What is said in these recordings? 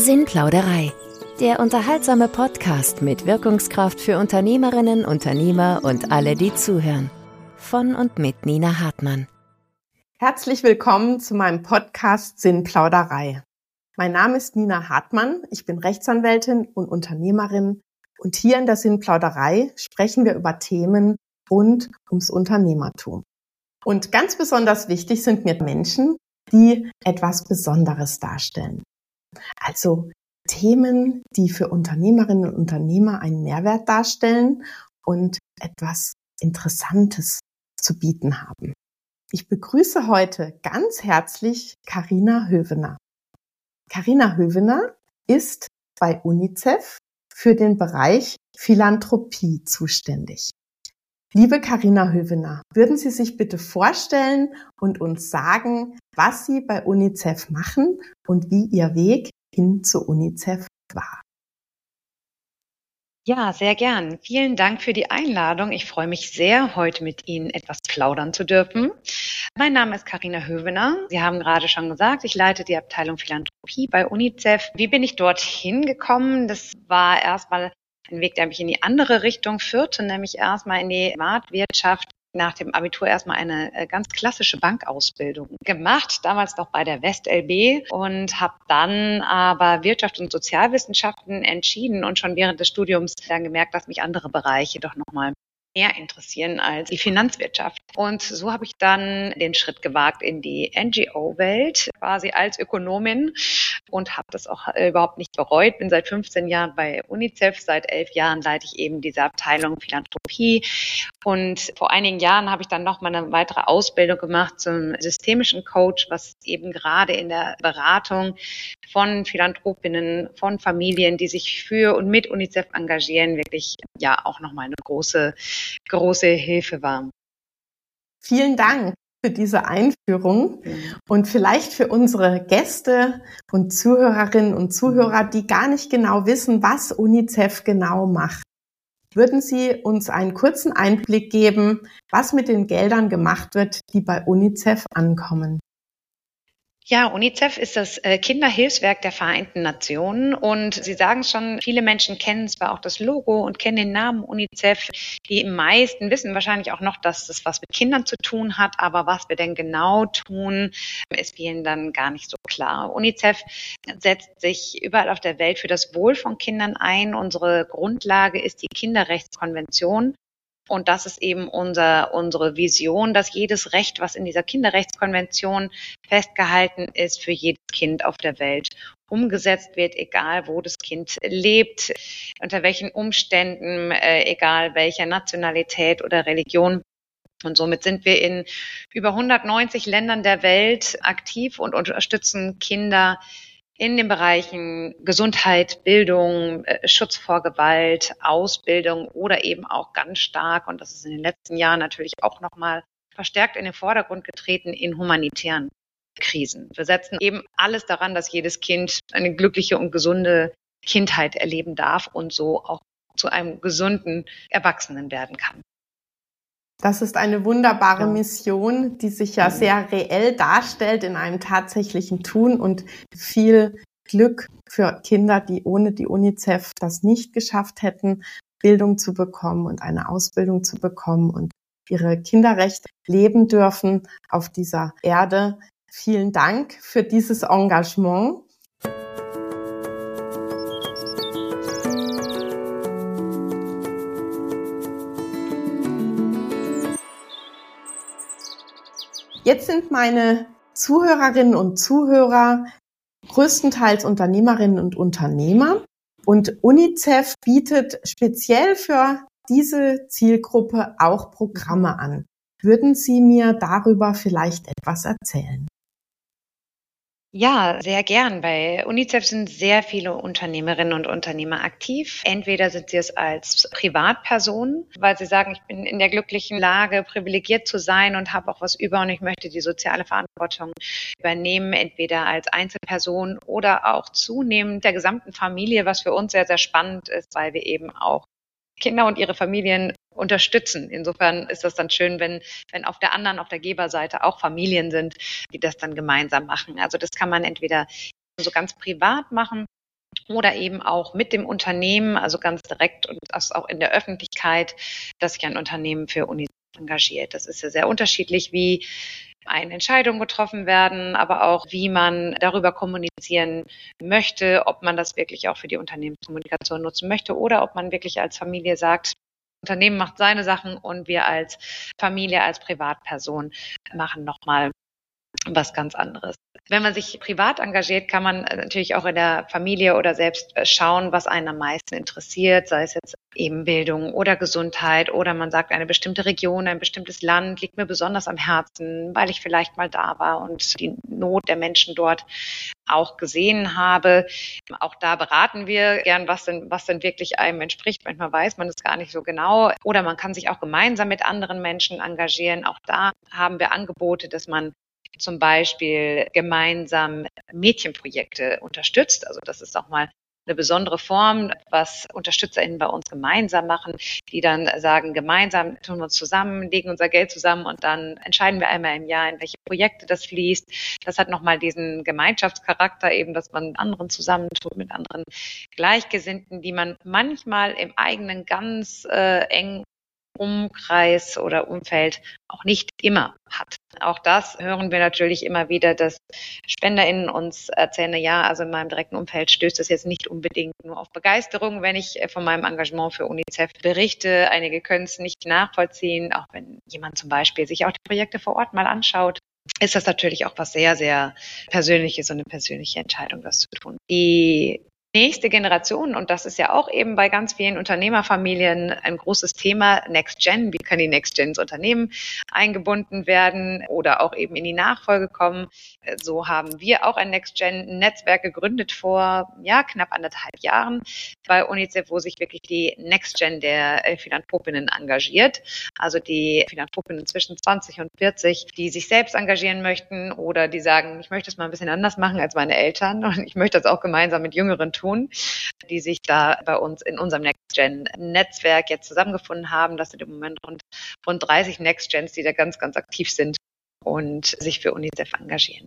Sinnplauderei. Der unterhaltsame Podcast mit Wirkungskraft für Unternehmerinnen, Unternehmer und alle, die zuhören. Von und mit Nina Hartmann. Herzlich willkommen zu meinem Podcast Sinnplauderei. Mein Name ist Nina Hartmann. Ich bin Rechtsanwältin und Unternehmerin. Und hier in der Sinnplauderei sprechen wir über Themen rund ums Unternehmertum. Und ganz besonders wichtig sind mir Menschen, die etwas Besonderes darstellen. Also Themen, die für Unternehmerinnen und Unternehmer einen Mehrwert darstellen und etwas Interessantes zu bieten haben. Ich begrüße heute ganz herzlich Karina Hövener. Karina Hövener ist bei UNICEF für den Bereich Philanthropie zuständig. Liebe Karina Hövener, würden Sie sich bitte vorstellen und uns sagen, was Sie bei UNICEF machen und wie Ihr Weg hin zu UNICEF war? Ja, sehr gern. Vielen Dank für die Einladung. Ich freue mich sehr, heute mit Ihnen etwas plaudern zu dürfen. Mein Name ist Karina Hövener. Sie haben gerade schon gesagt, ich leite die Abteilung Philanthropie bei UNICEF. Wie bin ich dorthin gekommen? Das war erstmal ein Weg, der mich in die andere Richtung führte, nämlich erstmal in die Privatwirtschaft nach dem Abitur erstmal eine äh, ganz klassische Bankausbildung gemacht, damals noch bei der WestLB und habe dann aber Wirtschaft und Sozialwissenschaften entschieden und schon während des Studiums dann gemerkt, dass mich andere Bereiche doch nochmal mehr interessieren als die Finanzwirtschaft. Und so habe ich dann den Schritt gewagt in die NGO-Welt, quasi als Ökonomin und habe das auch äh, überhaupt nicht bereut. Bin seit 15 Jahren bei UNICEF, seit elf Jahren leite ich eben diese Abteilung Philanthropie. Und vor einigen Jahren habe ich dann noch mal eine weitere Ausbildung gemacht zum systemischen Coach, was eben gerade in der Beratung von Philanthropinnen, von Familien, die sich für und mit UNICEF engagieren, wirklich ja auch nochmal eine große, große Hilfe war. Vielen Dank für diese Einführung und vielleicht für unsere Gäste und Zuhörerinnen und Zuhörer, die gar nicht genau wissen, was UNICEF genau macht. Würden Sie uns einen kurzen Einblick geben, was mit den Geldern gemacht wird, die bei UNICEF ankommen? Ja, UNICEF ist das äh, Kinderhilfswerk der Vereinten Nationen und Sie sagen schon, viele Menschen kennen zwar auch das Logo und kennen den Namen UNICEF. Die meisten wissen wahrscheinlich auch noch, dass das was mit Kindern zu tun hat, aber was wir denn genau tun, ist vielen dann gar nicht so klar. UNICEF setzt sich überall auf der Welt für das Wohl von Kindern ein. Unsere Grundlage ist die Kinderrechtskonvention. Und das ist eben unser, unsere Vision, dass jedes Recht, was in dieser Kinderrechtskonvention festgehalten ist, für jedes Kind auf der Welt umgesetzt wird, egal wo das Kind lebt, unter welchen Umständen, äh, egal welcher Nationalität oder Religion. Und somit sind wir in über 190 Ländern der Welt aktiv und unterstützen Kinder in den Bereichen Gesundheit, Bildung, äh, Schutz vor Gewalt, Ausbildung oder eben auch ganz stark, und das ist in den letzten Jahren natürlich auch nochmal verstärkt in den Vordergrund getreten, in humanitären Krisen. Wir setzen eben alles daran, dass jedes Kind eine glückliche und gesunde Kindheit erleben darf und so auch zu einem gesunden Erwachsenen werden kann. Das ist eine wunderbare. Mission, die sich ja sehr reell darstellt in einem tatsächlichen Tun und viel Glück für Kinder, die ohne die UNICEF das nicht geschafft hätten, Bildung zu bekommen und eine Ausbildung zu bekommen und ihre Kinderrechte leben dürfen auf dieser Erde. Vielen Dank für dieses Engagement. Jetzt sind meine Zuhörerinnen und Zuhörer größtenteils Unternehmerinnen und Unternehmer. Und UNICEF bietet speziell für diese Zielgruppe auch Programme an. Würden Sie mir darüber vielleicht etwas erzählen? Ja, sehr gern. Bei UNICEF sind sehr viele Unternehmerinnen und Unternehmer aktiv. Entweder sind sie es als Privatperson, weil sie sagen, ich bin in der glücklichen Lage, privilegiert zu sein und habe auch was über und ich möchte die soziale Verantwortung übernehmen, entweder als Einzelperson oder auch zunehmend der gesamten Familie, was für uns sehr, sehr spannend ist, weil wir eben auch Kinder und ihre Familien unterstützen. Insofern ist das dann schön, wenn, wenn auf der anderen, auf der Geberseite auch Familien sind, die das dann gemeinsam machen. Also das kann man entweder so ganz privat machen oder eben auch mit dem Unternehmen, also ganz direkt und auch in der Öffentlichkeit, dass sich ein Unternehmen für UNICEF engagiert. Das ist ja sehr unterschiedlich, wie eine Entscheidung getroffen werden, aber auch wie man darüber kommunizieren möchte, ob man das wirklich auch für die Unternehmenskommunikation nutzen möchte oder ob man wirklich als Familie sagt, Unternehmen macht seine Sachen und wir als Familie, als Privatperson machen nochmal was ganz anderes. Wenn man sich privat engagiert, kann man natürlich auch in der Familie oder selbst äh, schauen, was einen am meisten interessiert, sei es jetzt eben Bildung oder Gesundheit oder man sagt, eine bestimmte Region, ein bestimmtes Land liegt mir besonders am Herzen, weil ich vielleicht mal da war und die Not der Menschen dort auch gesehen habe. Auch da beraten wir gern, was denn, was denn wirklich einem entspricht. Manchmal weiß man es gar nicht so genau. Oder man kann sich auch gemeinsam mit anderen Menschen engagieren. Auch da haben wir Angebote, dass man zum Beispiel gemeinsam Mädchenprojekte unterstützt. Also das ist auch mal eine besondere Form, was UnterstützerInnen bei uns gemeinsam machen, die dann sagen, gemeinsam tun wir uns zusammen, legen unser Geld zusammen und dann entscheiden wir einmal im Jahr, in welche Projekte das fließt. Das hat nochmal diesen Gemeinschaftscharakter eben, dass man anderen zusammentut, mit anderen Gleichgesinnten, die man manchmal im eigenen ganz äh, eng Umkreis oder Umfeld auch nicht immer hat. Auch das hören wir natürlich immer wieder, dass SpenderInnen uns erzählen, ja, also in meinem direkten Umfeld stößt das jetzt nicht unbedingt nur auf Begeisterung, wenn ich äh, von meinem Engagement für UNICEF berichte. Einige können es nicht nachvollziehen, auch wenn jemand zum Beispiel sich auch die Projekte vor Ort mal anschaut ist das natürlich auch was sehr, sehr Persönliches und eine persönliche Entscheidung, das zu tun. Die nächste Generation, und das ist ja auch eben bei ganz vielen Unternehmerfamilien ein großes Thema, Next Gen, wie kann die Next Gen ins Unternehmen eingebunden werden oder auch eben in die Nachfolge kommen. So haben wir auch ein Next Gen Netzwerk gegründet vor, ja, knapp anderthalb Jahren bei UNICEF, wo sich wirklich die Next Gen der Philanthropinnen engagiert. Also die Philanthropinnen zwischen 20 und 40, die sich selbst engagieren möchten oder die sagen, ich möchte es mal ein bisschen anders machen als meine Eltern und ich möchte das auch gemeinsam mit Jüngeren tun, die sich da bei uns in unserem Next-Gen-Netzwerk jetzt zusammengefunden haben. Das sind im Moment rund, rund 30 Next-Gens, die da ganz, ganz aktiv sind und sich für UNICEF engagieren.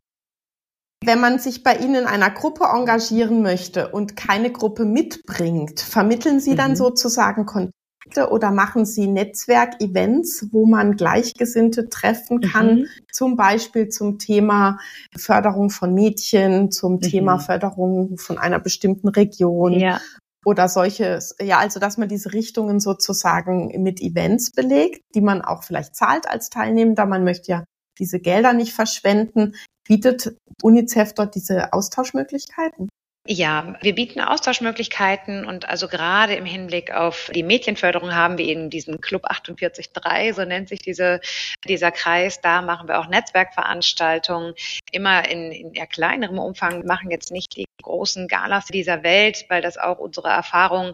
Wenn man sich bei Ihnen in einer Gruppe engagieren möchte und keine Gruppe mitbringt, vermitteln Sie dann mhm. sozusagen Kontakte oder machen Sie Netzwerkevents, wo man Gleichgesinnte treffen kann, mhm. zum Beispiel zum Thema Förderung von Mädchen, zum mhm. Thema Förderung von einer bestimmten Region ja. oder solches, ja, also dass man diese Richtungen sozusagen mit Events belegt, die man auch vielleicht zahlt als Teilnehmender. Man möchte ja diese Gelder nicht verschwenden. Bietet UNICEF dort diese Austauschmöglichkeiten? Ja, wir bieten Austauschmöglichkeiten und also gerade im Hinblick auf die Mädchenförderung haben wir eben diesen Club 48.3, so nennt sich diese, dieser Kreis. Da machen wir auch Netzwerkveranstaltungen, immer in, in eher kleinerem Umfang, machen jetzt nicht die großen Galas dieser Welt, weil das auch unsere Erfahrung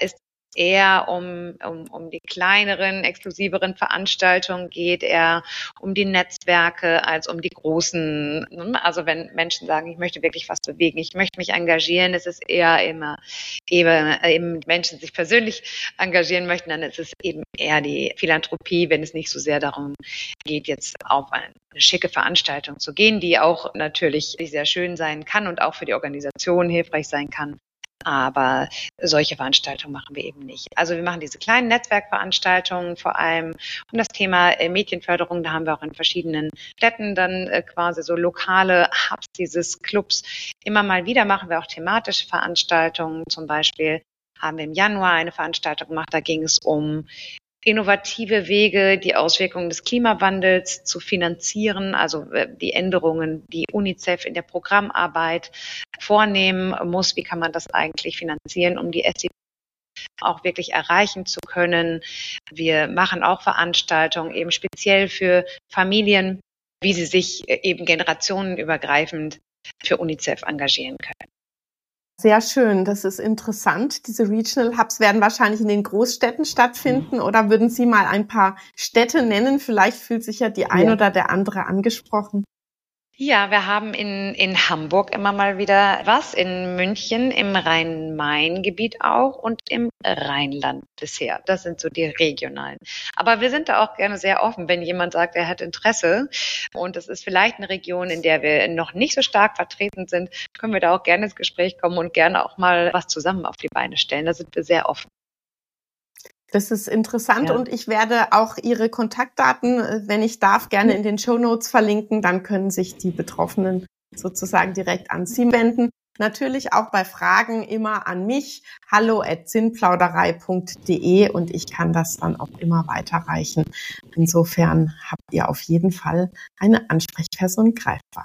ist, eher um, um, um die kleineren, exklusiveren Veranstaltungen geht, eher um die Netzwerke als um die großen. Ne? Also wenn Menschen sagen, ich möchte wirklich was bewegen, ich möchte mich engagieren, ist es eher immer eben, eben Menschen sich persönlich engagieren möchten, dann ist es eben eher die Philanthropie, wenn es nicht so sehr darum geht, jetzt auf eine schicke Veranstaltung zu gehen, die auch natürlich sehr schön sein kann und auch für die Organisation hilfreich sein kann. Aber solche Veranstaltungen machen wir eben nicht. Also wir machen diese kleinen Netzwerkveranstaltungen vor allem um das Thema äh, Medienförderung. Da haben wir auch in verschiedenen Städten dann äh, quasi so lokale Hubs dieses Clubs. Immer mal wieder machen wir auch thematische Veranstaltungen. Zum Beispiel haben wir im Januar eine Veranstaltung gemacht. Da ging es um innovative Wege, die Auswirkungen des Klimawandels zu finanzieren, also äh, die Änderungen, die UNICEF in der Programmarbeit vornehmen muss. Wie kann man das eigentlich finanzieren, um die SDGs auch wirklich erreichen zu können. Wir machen auch Veranstaltungen eben speziell für Familien, wie sie sich äh, eben generationenübergreifend für UNICEF engagieren können. Sehr schön, das ist interessant. Diese Regional Hubs werden wahrscheinlich in den Großstädten stattfinden oder würden Sie mal ein paar Städte nennen? Vielleicht fühlt sich ja die ein ja. oder der andere angesprochen. Ja, wir haben in, in Hamburg immer mal wieder was, in München, im Rhein-Main-Gebiet auch und im Rheinland bisher. Das sind so die regionalen. Aber wir sind da auch gerne sehr offen, wenn jemand sagt, er hat Interesse und es ist vielleicht eine Region, in der wir noch nicht so stark vertreten sind, können wir da auch gerne ins Gespräch kommen und gerne auch mal was zusammen auf die Beine stellen. Da sind wir sehr offen. Das ist interessant ja. und ich werde auch Ihre Kontaktdaten, äh, wenn ich darf, gerne in den Show Notes verlinken. Dann können sich die Betroffenen sozusagen direkt an Sie wenden. Natürlich auch bei Fragen immer an mich, hallo at sinnplauderei.de und ich kann das dann auch immer weiterreichen. Insofern habt ihr auf jeden Fall eine Ansprechperson greifbar.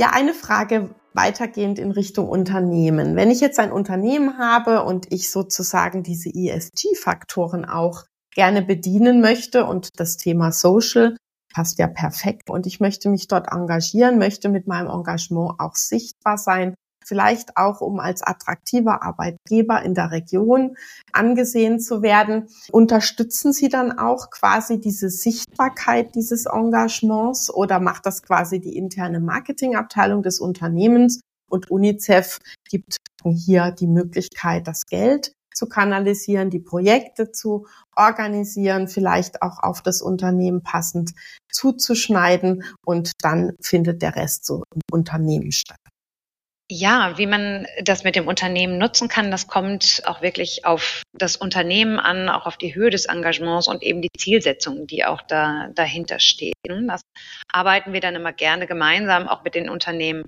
Ja, eine Frage weitergehend in Richtung Unternehmen. Wenn ich jetzt ein Unternehmen habe und ich sozusagen diese ESG-Faktoren auch gerne bedienen möchte und das Thema Social passt ja perfekt und ich möchte mich dort engagieren, möchte mit meinem Engagement auch sichtbar sein, vielleicht auch um als attraktiver Arbeitgeber in der Region angesehen zu werden. Unterstützen Sie dann auch quasi diese Sichtbarkeit dieses Engagements oder macht das quasi die interne Marketingabteilung des Unternehmens und UNICEF gibt hier die Möglichkeit, das Geld zu kanalisieren, die Projekte zu organisieren, vielleicht auch auf das Unternehmen passend zuzuschneiden und dann findet der Rest so im Unternehmen statt. Ja, wie man das mit dem Unternehmen nutzen kann, das kommt auch wirklich auf das Unternehmen an, auch auf die Höhe des Engagements und eben die Zielsetzung, die auch da dahinter stehen. Das arbeiten wir dann immer gerne gemeinsam auch mit den Unternehmen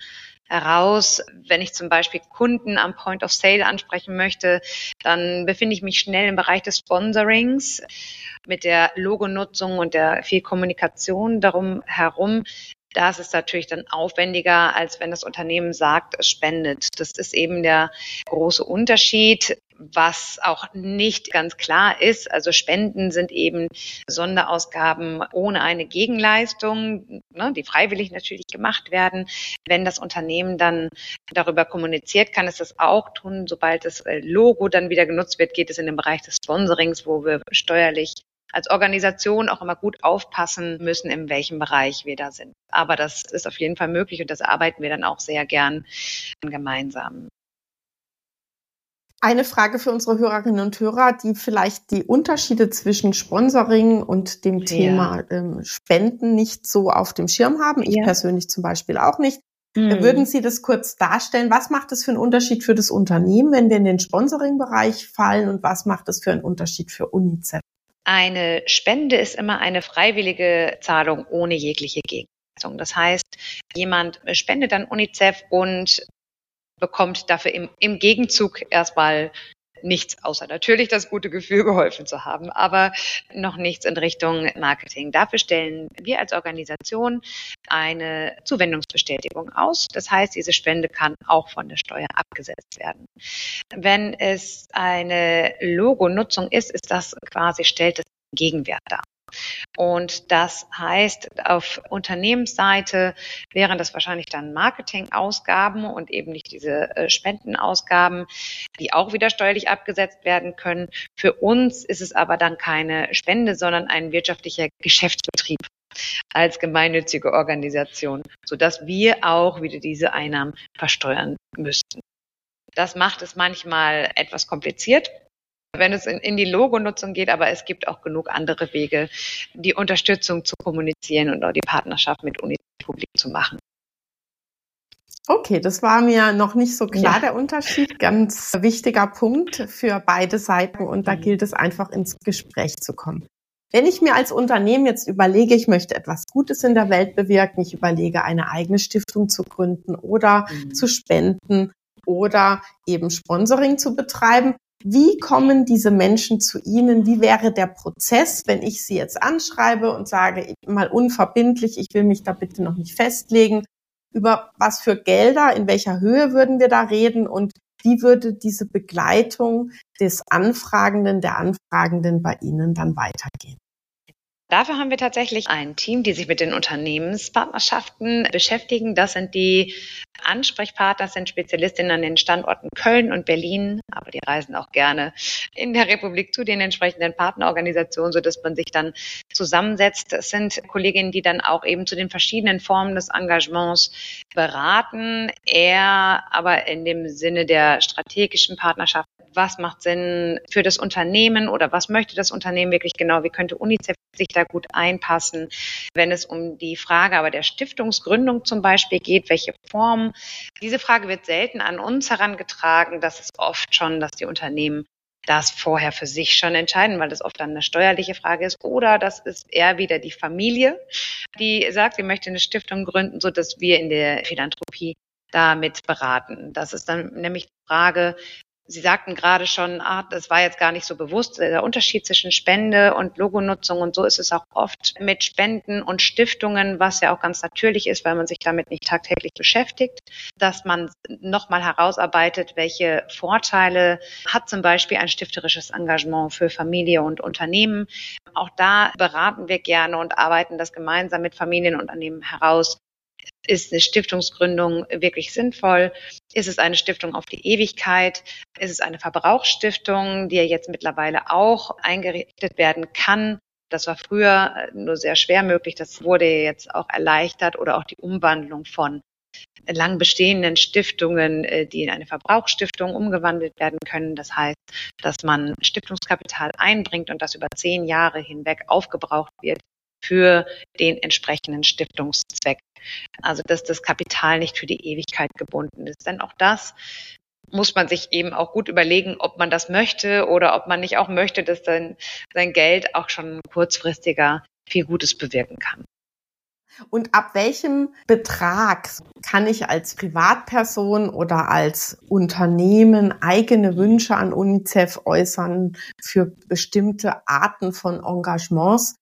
heraus. Wenn ich zum Beispiel Kunden am Point of Sale ansprechen möchte, dann befinde ich mich schnell im Bereich des Sponsorings mit der Logonutzung und der viel Kommunikation darum herum da ist natürlich dann aufwendiger, als wenn das Unternehmen sagt, es spendet. Das ist eben der große Unterschied, was auch nicht ganz klar ist. Also Spenden sind eben Sonderausgaben ohne eine Gegenleistung, ne, die freiwillig natürlich gemacht werden. Wenn das Unternehmen dann darüber kommuniziert, kann es das auch tun. Sobald das Logo dann wieder genutzt wird, geht es in den Bereich des Sponsorings, wo wir steuerlich als Organisation auch immer gut aufpassen müssen, in welchem Bereich wir da sind. Aber das ist auf jeden Fall möglich und das arbeiten wir dann auch sehr gern gemeinsam. Eine Frage für unsere Hörerinnen und Hörer, die vielleicht die Unterschiede zwischen Sponsoring und dem Thema ja. ähm, Spenden nicht so auf dem Schirm haben. Ich ja. persönlich zum Beispiel auch nicht. Hm. Würden Sie das kurz darstellen? Was macht es für einen Unterschied für das Unternehmen, wenn wir in den Sponsoring-Bereich fallen und was macht es für einen Unterschied für UNICEF? Eine Spende ist immer eine freiwillige Zahlung ohne jegliche Gegenleistung. Das heißt, jemand spendet an UNICEF und bekommt dafür im, im Gegenzug erstmal nichts, außer natürlich das gute Gefühl, geholfen zu haben, aber noch nichts in Richtung Marketing. Dafür stellen wir als Organisation eine Zuwendungsbestätigung aus. Das heißt, diese Spende kann auch von der Steuer abgesetzt werden. Wenn es eine Logo-Nutzung ist, ist das quasi, stellt es Gegenwert dar. Und das heißt, auf Unternehmensseite wären das wahrscheinlich dann Marketingausgaben und eben nicht diese äh, Spendenausgaben, die auch wieder steuerlich abgesetzt werden können. Für uns ist es aber dann keine Spende, sondern ein wirtschaftlicher Geschäftsbetrieb als gemeinnützige Organisation, sodass wir auch wieder diese Einnahmen versteuern müssten. Das macht es manchmal etwas kompliziert, wenn es in, in die Logonutzung geht, aber es gibt auch genug andere Wege, die Unterstützung zu kommunizieren und auch die Partnerschaft mit Uni publik zu machen. Okay, das war mir noch nicht so klar, ja. der Unterschied. Ganz wichtiger Punkt für beide Seiten und da mhm. gilt es einfach ins Gespräch zu kommen. Wenn ich mir als Unternehmen jetzt überlege, ich möchte etwas Gutes in der Welt bewirken, ich überlege, eine eigene Stiftung zu gründen oder mhm. zu spenden oder eben Sponsoring zu betreiben, wie kommen diese Menschen zu Ihnen? Wie wäre der Prozess, wenn ich Sie jetzt anschreibe und sage, mal unverbindlich, ich will mich da bitte noch nicht festlegen, über was für Gelder, in welcher Höhe würden wir da reden und wie würde diese Begleitung des Anfragenden, der Anfragenden bei Ihnen dann weitergehen? Dafür haben wir tatsächlich ein Team, die sich mit den Unternehmenspartnerschaften beschäftigen. Das sind die Ansprechpartner, sind Spezialistinnen an den Standorten Köln und Berlin, aber die reisen auch gerne in der Republik zu den entsprechenden Partnerorganisationen, sodass man sich dann zusammensetzt. Es sind Kolleginnen, die dann auch eben zu den verschiedenen Formen des Engagements beraten, eher aber in dem Sinne der strategischen Partnerschaft was macht Sinn für das Unternehmen oder was möchte das Unternehmen wirklich genau, wie könnte UNICEF sich da gut einpassen, wenn es um die Frage aber der Stiftungsgründung zum Beispiel geht, welche Form. Diese Frage wird selten an uns herangetragen. Das ist oft schon, dass die Unternehmen das vorher für sich schon entscheiden, weil das oft dann eine steuerliche Frage ist. Oder das ist eher wieder die Familie, die sagt, sie möchte eine Stiftung gründen, so dass wir in der Philanthropie damit beraten. Das ist dann nämlich die Frage, Sie sagten gerade schon, ah, das war jetzt gar nicht so bewusst, der Unterschied zwischen Spende und Logonutzung und so ist es auch oft mit Spenden und Stiftungen, was ja auch ganz natürlich ist, weil man sich damit nicht tagtäglich beschäftigt, dass man nochmal herausarbeitet, welche Vorteile hat zum Beispiel ein stifterisches Engagement für Familie und Unternehmen. Auch da beraten wir gerne und arbeiten das gemeinsam mit Familienunternehmen heraus, ist eine Stiftungsgründung wirklich sinnvoll? Ist es eine Stiftung auf die Ewigkeit? Ist es eine Verbrauchsstiftung, die ja jetzt mittlerweile auch eingerichtet werden kann? Das war früher äh, nur sehr schwer möglich. Das wurde jetzt auch erleichtert oder auch die Umwandlung von lang bestehenden Stiftungen, äh, die in eine Verbrauchsstiftung umgewandelt werden können. Das heißt, dass man Stiftungskapital einbringt und das über zehn Jahre hinweg aufgebraucht wird für den entsprechenden Stiftungszweck. Also dass das Kapital nicht für die Ewigkeit gebunden ist. Denn auch das muss man sich eben auch gut überlegen, ob man das möchte oder ob man nicht auch möchte, dass sein, sein Geld auch schon kurzfristiger viel Gutes bewirken kann. Und ab welchem Betrag kann ich als Privatperson oder als Unternehmen eigene Wünsche an UNICEF äußern für bestimmte Arten von Engagements?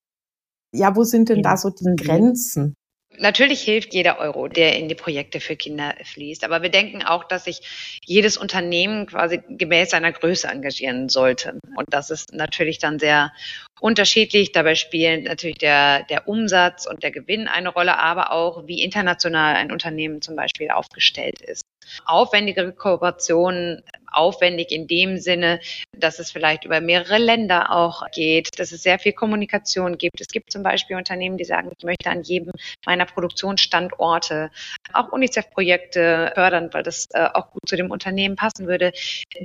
Ja, wo sind denn da so die Grenzen? Natürlich hilft jeder Euro, der in die Projekte für Kinder fließt. Aber wir denken auch, dass sich jedes Unternehmen quasi gemäß seiner Größe engagieren sollte. Und das ist natürlich dann sehr unterschiedlich. Dabei spielen natürlich der, der Umsatz und der Gewinn eine Rolle, aber auch wie international ein Unternehmen zum Beispiel aufgestellt ist aufwendigere Kooperationen, aufwendig in dem Sinne, dass es vielleicht über mehrere Länder auch geht, dass es sehr viel Kommunikation gibt. Es gibt zum Beispiel Unternehmen, die sagen, ich möchte an jedem meiner Produktionsstandorte auch UNICEF-Projekte fördern, weil das äh, auch gut zu dem Unternehmen passen würde.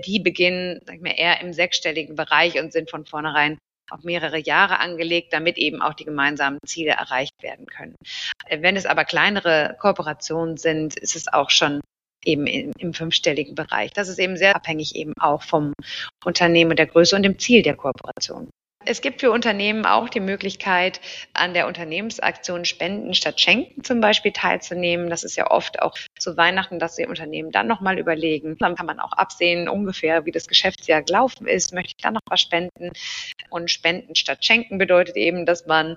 Die beginnen sag ich mal, eher im sechsstelligen Bereich und sind von vornherein auf mehrere Jahre angelegt, damit eben auch die gemeinsamen Ziele erreicht werden können. Wenn es aber kleinere Kooperationen sind, ist es auch schon eben im, fünfstelligen Bereich. Das ist eben sehr abhängig eben auch vom Unternehmen, der Größe und dem Ziel der Kooperation. Es gibt für Unternehmen auch die Möglichkeit, an der Unternehmensaktion Spenden statt Schenken zum Beispiel teilzunehmen. Das ist ja oft auch zu Weihnachten, dass die Unternehmen dann nochmal überlegen. Dann kann man auch absehen, ungefähr, wie das Geschäftsjahr gelaufen ist. Möchte ich dann noch was spenden? Und Spenden statt Schenken bedeutet eben, dass man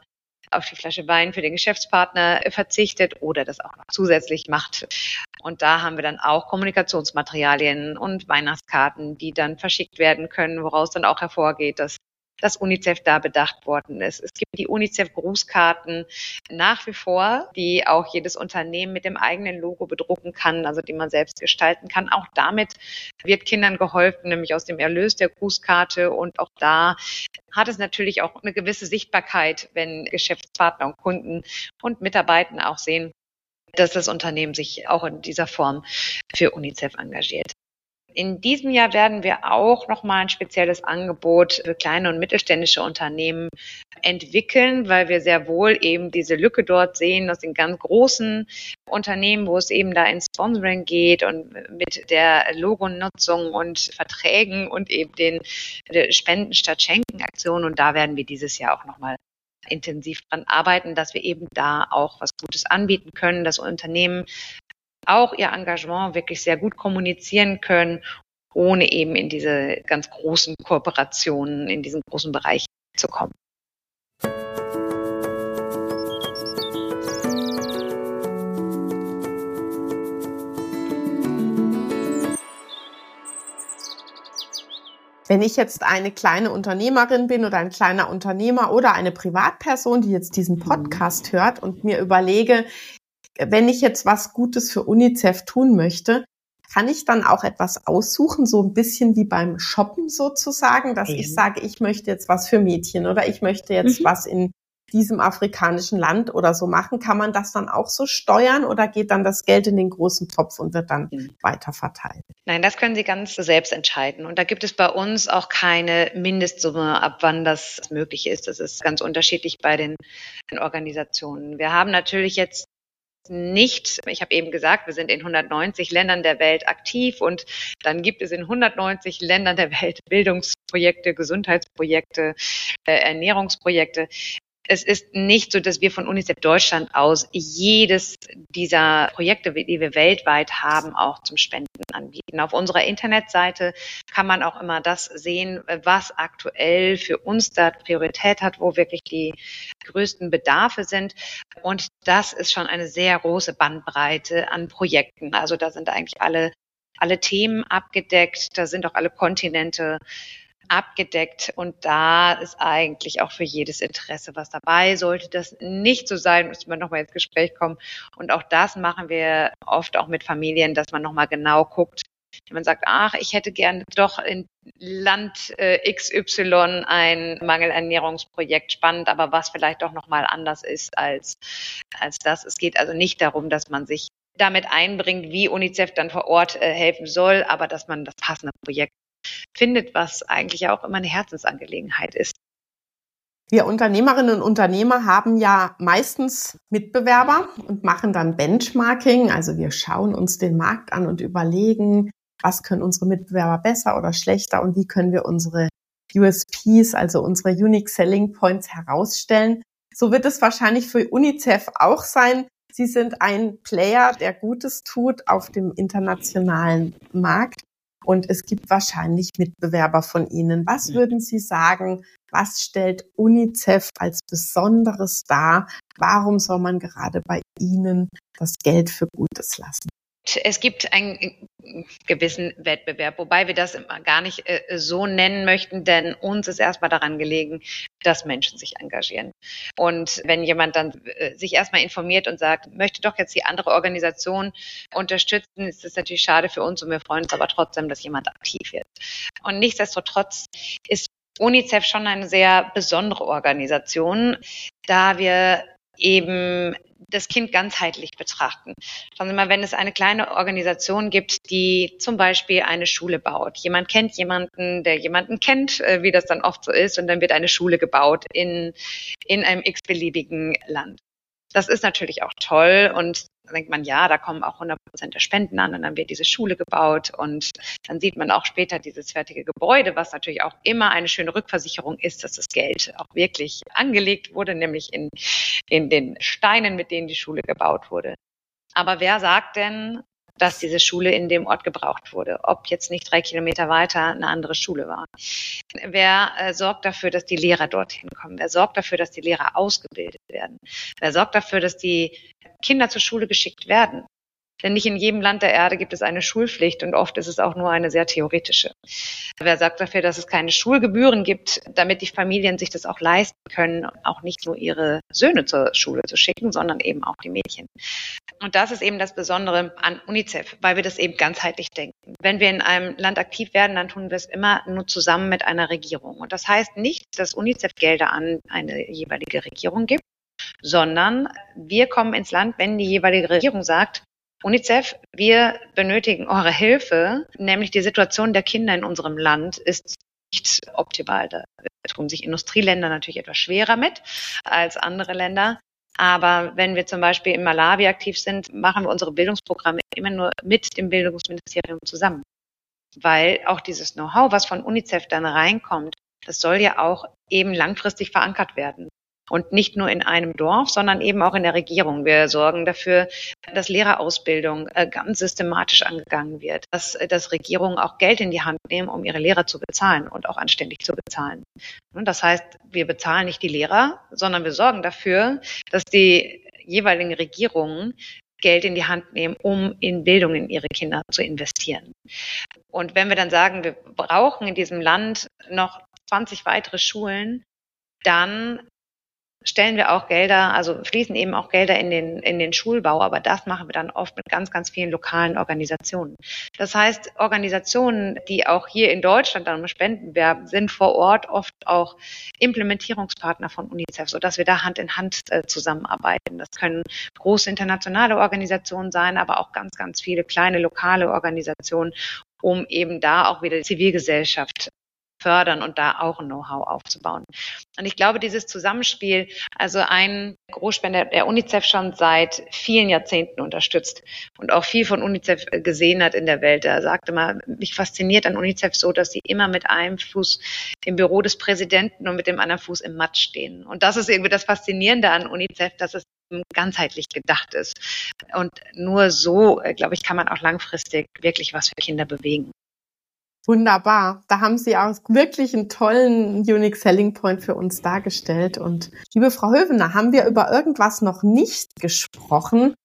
auf die Flasche Wein für den Geschäftspartner verzichtet oder das auch noch zusätzlich macht. Und da haben wir dann auch Kommunikationsmaterialien und Weihnachtskarten, die dann verschickt werden können, woraus dann auch hervorgeht, dass dass UNICEF da bedacht worden ist. Es gibt die UNICEF-Grußkarten nach wie vor, die auch jedes Unternehmen mit dem eigenen Logo bedrucken kann, also die man selbst gestalten kann. Auch damit wird Kindern geholfen, nämlich aus dem Erlös der Grußkarte. Und auch da hat es natürlich auch eine gewisse Sichtbarkeit, wenn Geschäftspartner und Kunden und Mitarbeiter auch sehen, dass das Unternehmen sich auch in dieser Form für UNICEF engagiert. In diesem Jahr werden wir auch nochmal ein spezielles Angebot für kleine und mittelständische Unternehmen entwickeln, weil wir sehr wohl eben diese Lücke dort sehen aus den ganz großen Unternehmen, wo es eben da in Sponsoring geht und mit der Logonutzung und Verträgen und eben den Spenden statt Schenken Aktionen. Und da werden wir dieses Jahr auch nochmal intensiv dran arbeiten, dass wir eben da auch was Gutes anbieten können, dass Unternehmen auch ihr Engagement wirklich sehr gut kommunizieren können, ohne eben in diese ganz großen Kooperationen, in diesen großen Bereich zu kommen. Wenn ich jetzt eine kleine Unternehmerin bin oder ein kleiner Unternehmer oder eine Privatperson, die jetzt diesen mhm. Podcast hört und mir überlege, wenn ich jetzt was Gutes für UNICEF tun möchte, kann ich dann auch etwas aussuchen, so ein bisschen wie beim Shoppen sozusagen, dass ich sage, ich möchte jetzt was für Mädchen oder ich möchte jetzt mhm. was in diesem afrikanischen Land oder so machen. Kann man das dann auch so steuern oder geht dann das Geld in den großen Topf und wird dann mhm. weiter verteilt? Nein, das können Sie ganz selbst entscheiden. Und da gibt es bei uns auch keine Mindestsumme, ab wann das möglich ist. Das ist ganz unterschiedlich bei den Organisationen. Wir haben natürlich jetzt nicht, ich habe eben gesagt, wir sind in 190 Ländern der Welt aktiv und dann gibt es in 190 Ländern der Welt Bildungsprojekte, Gesundheitsprojekte, äh, Ernährungsprojekte es ist nicht so, dass wir von UNICEF Deutschland aus jedes dieser Projekte, die wir weltweit haben, auch zum Spenden anbieten. Auf unserer Internetseite kann man auch immer das sehen, was aktuell für uns da Priorität hat, wo wirklich die größten Bedarfe sind. Und das ist schon eine sehr große Bandbreite an Projekten. Also da sind eigentlich alle alle Themen abgedeckt, da sind auch alle Kontinente abgedeckt und da ist eigentlich auch für jedes Interesse was dabei. Sollte das nicht so sein, müssen wir nochmal ins Gespräch kommen. Und auch das machen wir oft auch mit Familien, dass man nochmal genau guckt, wenn man sagt, ach, ich hätte gerne doch in Land äh, XY ein Mangelernährungsprojekt spannend, aber was vielleicht doch nochmal anders ist als, als das. Es geht also nicht darum, dass man sich damit einbringt, wie UNICEF dann vor Ort äh, helfen soll, aber dass man das passende Projekt findet, was eigentlich auch immer eine Herzensangelegenheit ist. Wir Unternehmerinnen und Unternehmer haben ja meistens Mitbewerber und machen dann Benchmarking. Also wir schauen uns den Markt an und überlegen, was können unsere Mitbewerber besser oder schlechter und wie können wir unsere USPs, also unsere Unique Selling Points herausstellen. So wird es wahrscheinlich für UNICEF auch sein. Sie sind ein Player, der Gutes tut auf dem internationalen Markt und es gibt wahrscheinlich Mitbewerber von Ihnen. Was würden Sie sagen, was stellt UNICEF als Besonderes dar? Warum soll man gerade bei Ihnen das Geld für Gutes lassen? Es gibt einen gewissen Wettbewerb, wobei wir das gar nicht äh, so nennen möchten, denn uns ist erstmal daran gelegen, dass Menschen sich engagieren. Und wenn jemand dann äh, sich erstmal informiert und sagt, möchte doch jetzt die andere Organisation unterstützen, ist das natürlich schade für uns und wir freuen uns aber trotzdem, dass jemand aktiv wird. Und nichtsdestotrotz ist UNICEF schon eine sehr besondere Organisation, da wir eben das Kind ganzheitlich betrachten. Schauen Sie mal, wenn es eine kleine Organisation gibt, die zum Beispiel eine Schule baut. Jemand kennt jemanden, der jemanden kennt, äh, wie das dann oft so ist, und dann wird eine Schule gebaut in, in einem x-beliebigen Land. Das ist natürlich auch toll und dann denkt man, ja, da kommen auch 100 Prozent der Spenden an und dann wird diese Schule gebaut und dann sieht man auch später dieses fertige Gebäude, was natürlich auch immer eine schöne Rückversicherung ist, dass das Geld auch wirklich angelegt wurde, nämlich in, in den Steinen, mit denen die Schule gebaut wurde. Aber wer sagt denn, dass diese Schule in dem Ort gebraucht wurde, ob jetzt nicht drei Kilometer weiter eine andere Schule war. Wer äh, sorgt dafür, dass die Lehrer dorthin kommen? Wer sorgt dafür, dass die Lehrer ausgebildet werden? Wer sorgt dafür, dass die Kinder zur Schule geschickt werden? Denn nicht in jedem Land der Erde gibt es eine Schulpflicht und oft ist es auch nur eine sehr theoretische. Wer sagt dafür, dass es keine Schulgebühren gibt, damit die Familien sich das auch leisten können, auch nicht nur ihre Söhne zur Schule zu schicken, sondern eben auch die Mädchen. Und das ist eben das Besondere an UNICEF, weil wir das eben ganzheitlich denken. Wenn wir in einem Land aktiv werden, dann tun wir es immer nur zusammen mit einer Regierung. Und das heißt nicht, dass UNICEF Gelder an eine jeweilige Regierung gibt, sondern wir kommen ins Land, wenn die jeweilige Regierung sagt, UNICEF, wir benötigen eure Hilfe, nämlich die Situation der Kinder in unserem Land ist nicht optimal. Da tun sich Industrieländer natürlich etwas schwerer mit als andere Länder. Aber wenn wir zum Beispiel in Malawi aktiv sind, machen wir unsere Bildungsprogramme immer nur mit dem Bildungsministerium zusammen. Weil auch dieses Know-how, was von UNICEF dann reinkommt, das soll ja auch eben langfristig verankert werden. Und nicht nur in einem Dorf, sondern eben auch in der Regierung. Wir sorgen dafür, dass Lehrerausbildung äh, ganz systematisch angegangen wird, dass, äh, dass Regierungen auch Geld in die Hand nehmen, um ihre Lehrer zu bezahlen und auch anständig zu bezahlen. Das heißt, wir bezahlen nicht die Lehrer, sondern wir sorgen dafür, dass die jeweiligen Regierungen Geld in die Hand nehmen, um in Bildung in ihre Kinder zu investieren. Und wenn wir dann sagen, wir brauchen in diesem Land noch 20 weitere Schulen, dann stellen wir auch Gelder, also fließen eben auch Gelder in den, in den Schulbau, aber das machen wir dann oft mit ganz, ganz vielen lokalen Organisationen. Das heißt, Organisationen, die auch hier in Deutschland dann um Spenden werben, sind vor Ort oft auch Implementierungspartner von UNICEF, sodass wir da Hand in Hand äh, zusammenarbeiten. Das können große internationale Organisationen sein, aber auch ganz, ganz viele kleine lokale Organisationen, um eben da auch wieder die Zivilgesellschaft fördern und da auch ein Know-how aufzubauen. Und ich glaube, dieses Zusammenspiel, also ein Großspender, der UNICEF schon seit vielen Jahrzehnten unterstützt und auch viel von UNICEF gesehen hat in der Welt, der sagte mal, mich fasziniert an UNICEF so, dass sie immer mit einem Fuß im Büro des Präsidenten und mit dem anderen Fuß im Matsch stehen. Und das ist irgendwie das Faszinierende an UNICEF, dass es ganzheitlich gedacht ist. Und nur so, äh, glaube ich, kann man auch langfristig wirklich was für Kinder bewegen. Wunderbar. Da haben Sie auch wirklich einen tollen Unique Selling Point für uns dargestellt. Und liebe Frau Hövener, haben wir über irgendwas noch nicht gesprochen?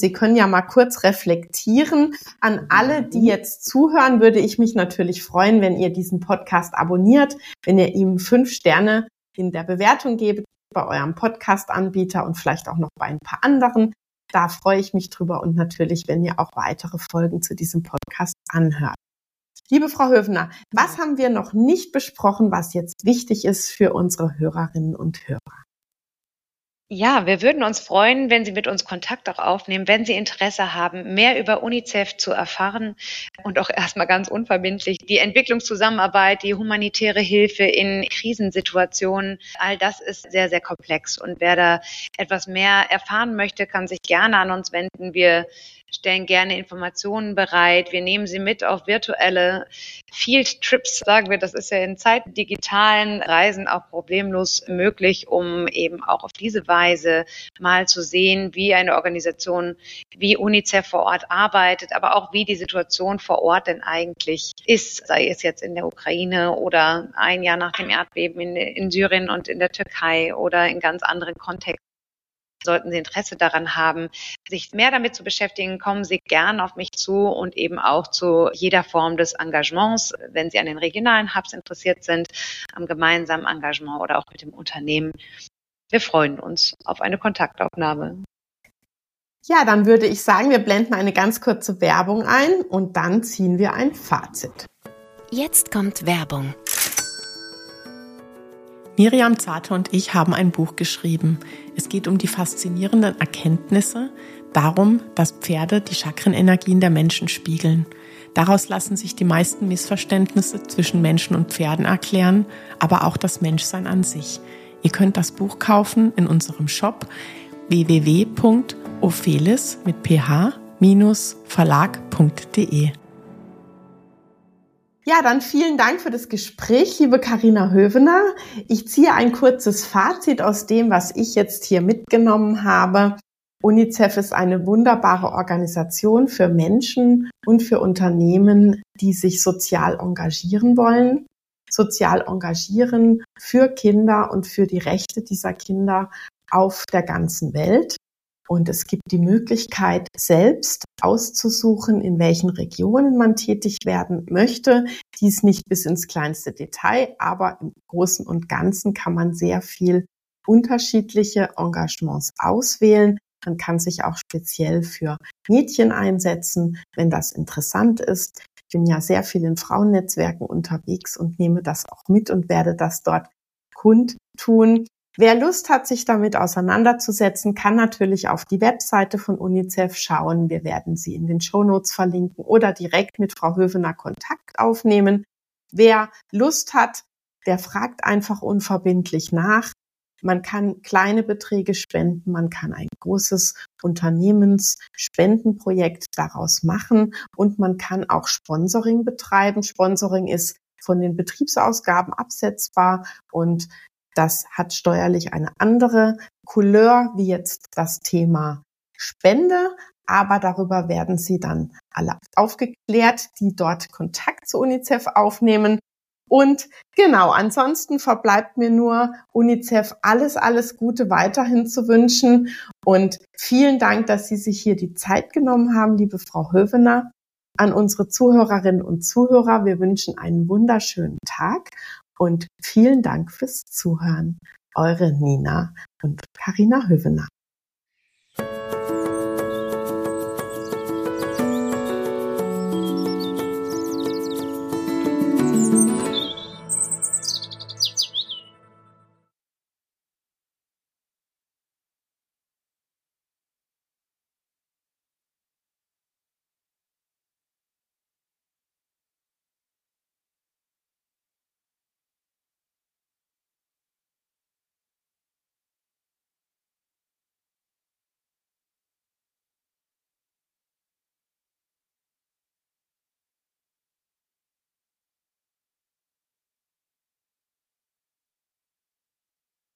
Sie können ja mal kurz reflektieren. An alle, die jetzt zuhören, würde ich mich natürlich freuen, wenn ihr diesen Podcast abonniert, wenn ihr ihm fünf Sterne in der Bewertung gebt bei eurem Podcast-Anbieter und vielleicht auch noch bei ein paar anderen. Da freue ich mich drüber und natürlich, wenn ihr auch weitere Folgen zu diesem Podcast anhört. Liebe Frau Höfner, was haben wir noch nicht besprochen, was jetzt wichtig ist für unsere Hörerinnen und Hörer? Ja, wir würden uns freuen, wenn Sie mit uns Kontakt auch aufnehmen, wenn Sie Interesse haben, mehr über UNICEF zu erfahren und auch erstmal ganz unverbindlich die Entwicklungszusammenarbeit, die humanitäre Hilfe in Krisensituationen. All das ist sehr, sehr komplex. Und wer da etwas mehr erfahren möchte, kann sich gerne an uns wenden. Wir stellen gerne Informationen bereit. Wir nehmen sie mit auf virtuelle Field Trips, sagen wir. Das ist ja in Zeiten digitalen Reisen auch problemlos möglich, um eben auch auf diese Weise mal zu sehen, wie eine Organisation wie UNICEF vor Ort arbeitet, aber auch wie die Situation vor Ort denn eigentlich ist, sei es jetzt in der Ukraine oder ein Jahr nach dem Erdbeben in, in Syrien und in der Türkei oder in ganz anderen Kontexten sollten Sie Interesse daran haben, sich mehr damit zu beschäftigen, kommen Sie gern auf mich zu und eben auch zu jeder Form des Engagements, wenn Sie an den regionalen Hubs interessiert sind, am gemeinsamen Engagement oder auch mit dem Unternehmen. Wir freuen uns auf eine Kontaktaufnahme. Ja, dann würde ich sagen, wir blenden eine ganz kurze Werbung ein und dann ziehen wir ein Fazit. Jetzt kommt Werbung. Miriam Zarte und ich haben ein Buch geschrieben. Es geht um die faszinierenden Erkenntnisse, darum, dass Pferde die Chakrenenergien der Menschen spiegeln. Daraus lassen sich die meisten Missverständnisse zwischen Menschen und Pferden erklären, aber auch das Menschsein an sich. Ihr könnt das Buch kaufen in unserem Shop www.ophelis mit ph-verlag.de. Ja, dann vielen Dank für das Gespräch, liebe Karina Hövener. Ich ziehe ein kurzes Fazit aus dem, was ich jetzt hier mitgenommen habe. UNICEF ist eine wunderbare Organisation für Menschen und für Unternehmen, die sich sozial engagieren wollen. Sozial engagieren für Kinder und für die Rechte dieser Kinder auf der ganzen Welt. Und es gibt die Möglichkeit, selbst auszusuchen, in welchen Regionen man tätig werden möchte. Dies nicht bis ins kleinste Detail, aber im Großen und Ganzen kann man sehr viel unterschiedliche Engagements auswählen. Man kann sich auch speziell für Mädchen einsetzen, wenn das interessant ist. Ich bin ja sehr viel in Frauennetzwerken unterwegs und nehme das auch mit und werde das dort kundtun. Wer Lust hat, sich damit auseinanderzusetzen, kann natürlich auf die Webseite von UNICEF schauen. Wir werden sie in den Show Notes verlinken oder direkt mit Frau Hövener Kontakt aufnehmen. Wer Lust hat, der fragt einfach unverbindlich nach. Man kann kleine Beträge spenden, man kann ein großes Unternehmensspendenprojekt daraus machen und man kann auch Sponsoring betreiben. Sponsoring ist von den Betriebsausgaben absetzbar und das hat steuerlich eine andere Couleur wie jetzt das Thema Spende, aber darüber werden Sie dann alle aufgeklärt, die dort Kontakt zu UNICEF aufnehmen. Und genau, ansonsten verbleibt mir nur UNICEF alles, alles Gute weiterhin zu wünschen. Und vielen Dank, dass Sie sich hier die Zeit genommen haben, liebe Frau Hövener. An unsere Zuhörerinnen und Zuhörer, wir wünschen einen wunderschönen Tag und vielen Dank fürs Zuhören. Eure Nina und Karina Hövener.